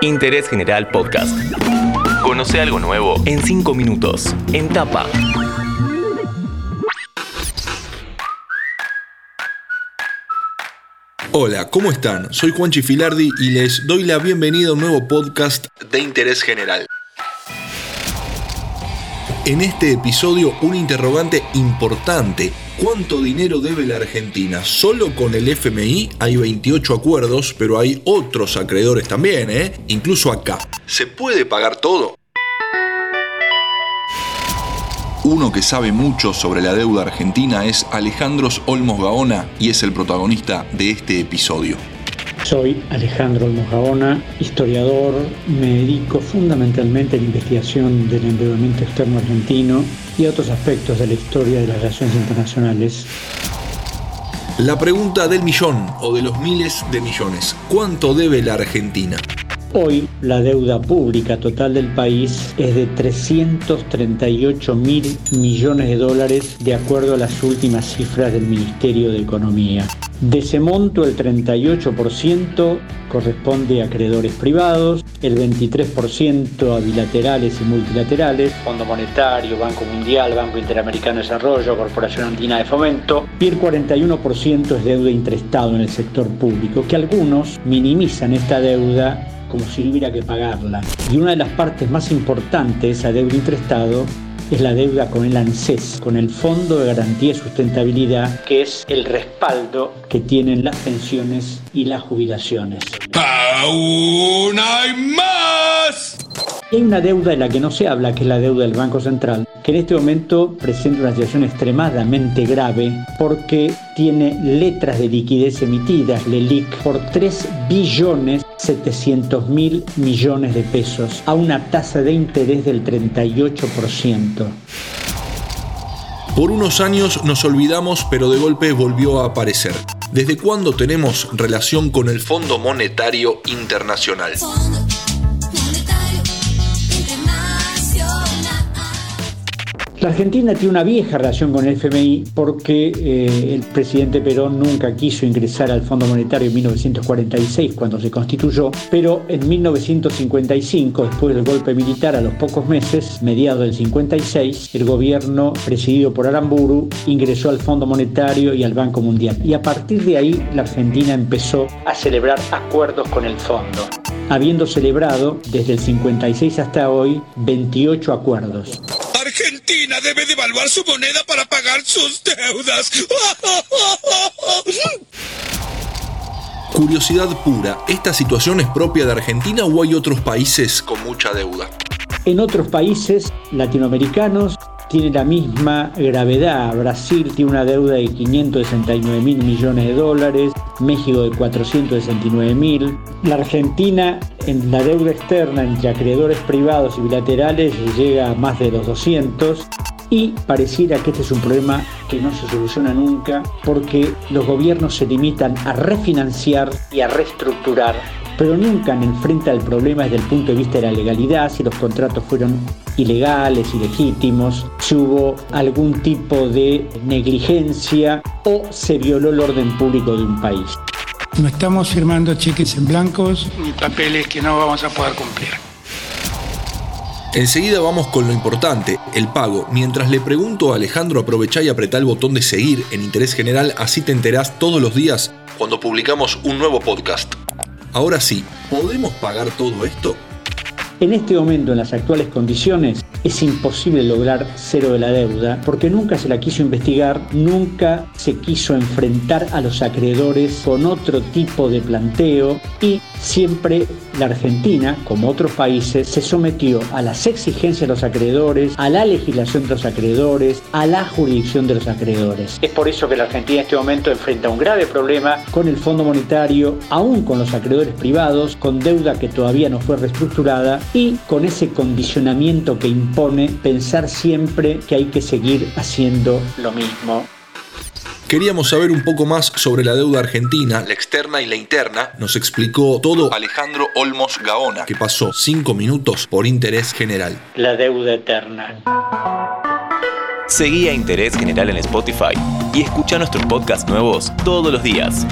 Interés General Podcast. Conoce algo nuevo en 5 minutos. En tapa. Hola, ¿cómo están? Soy Juan Chifilardi y les doy la bienvenida a un nuevo podcast de interés general. En este episodio un interrogante importante. ¿Cuánto dinero debe la Argentina? Solo con el FMI hay 28 acuerdos, pero hay otros acreedores también, ¿eh? Incluso acá. ¿Se puede pagar todo? Uno que sabe mucho sobre la deuda argentina es Alejandros Olmos Gaona y es el protagonista de este episodio. Soy Alejandro Olmos Gaona, historiador, me dedico fundamentalmente a la investigación del endeudamiento externo argentino y a otros aspectos de la historia de las relaciones internacionales. La pregunta del millón o de los miles de millones, ¿cuánto debe la Argentina? Hoy la deuda pública total del país es de 338 mil millones de dólares de acuerdo a las últimas cifras del Ministerio de Economía. De ese monto el 38% corresponde a acreedores privados, el 23% a bilaterales y multilaterales, Fondo Monetario, Banco Mundial, Banco Interamericano de Desarrollo, Corporación Andina de Fomento, y el 41% es deuda intrestado en el sector público, que algunos minimizan esta deuda como si no hubiera que pagarla. Y una de las partes más importantes de esa deuda Estado es la deuda con el ANSES, con el Fondo de Garantía y Sustentabilidad, que es el respaldo que tienen las pensiones y las jubilaciones. ¡Aún hay más! hay una deuda de la que no se habla, que es la deuda del Banco Central, en este momento presenta una situación extremadamente grave porque tiene letras de liquidez emitidas, LELIC, por 3 billones 700 mil millones de pesos, a una tasa de interés del 38%. Por unos años nos olvidamos, pero de golpe volvió a aparecer. ¿Desde cuándo tenemos relación con el Fondo Monetario Internacional? La Argentina tiene una vieja relación con el FMI porque eh, el presidente Perón nunca quiso ingresar al Fondo Monetario en 1946 cuando se constituyó, pero en 1955, después del golpe militar a los pocos meses, mediados del 56, el gobierno presidido por Aramburu ingresó al Fondo Monetario y al Banco Mundial. Y a partir de ahí la Argentina empezó a celebrar acuerdos con el fondo, habiendo celebrado desde el 56 hasta hoy 28 acuerdos debe devaluar su moneda para pagar sus deudas. Curiosidad pura, ¿esta situación es propia de Argentina o hay otros países con mucha deuda? En otros países latinoamericanos tiene la misma gravedad. Brasil tiene una deuda de 569 mil millones de dólares, México de 469 mil. La Argentina en la deuda externa entre acreedores privados y bilaterales llega a más de los 200 y pareciera que este es un problema que no se soluciona nunca porque los gobiernos se limitan a refinanciar y a reestructurar, pero nunca enfrenta el problema desde el punto de vista de la legalidad, si los contratos fueron ilegales, ilegítimos, si hubo algún tipo de negligencia o se violó el orden público de un país. No estamos firmando cheques en blancos ni papeles que no vamos a poder cumplir. Enseguida vamos con lo importante, el pago. Mientras le pregunto a Alejandro, aprovechá y apretá el botón de seguir en Interés General, así te enterás todos los días cuando publicamos un nuevo podcast. Ahora sí, ¿podemos pagar todo esto? En este momento, en las actuales condiciones, es imposible lograr cero de la deuda porque nunca se la quiso investigar, nunca se quiso enfrentar a los acreedores con otro tipo de planteo y siempre la Argentina, como otros países, se sometió a las exigencias de los acreedores, a la legislación de los acreedores, a la jurisdicción de los acreedores. Es por eso que la Argentina en este momento enfrenta un grave problema con el Fondo Monetario, aún con los acreedores privados, con deuda que todavía no fue reestructurada y con ese condicionamiento que impone pensar siempre que hay que seguir haciendo lo mismo Queríamos saber un poco más sobre la deuda argentina, la externa y la interna. Nos explicó todo Alejandro Olmos Gaona, que pasó cinco minutos por interés general. La deuda eterna. Seguí a Interés General en Spotify y escucha nuestros podcasts nuevos todos los días.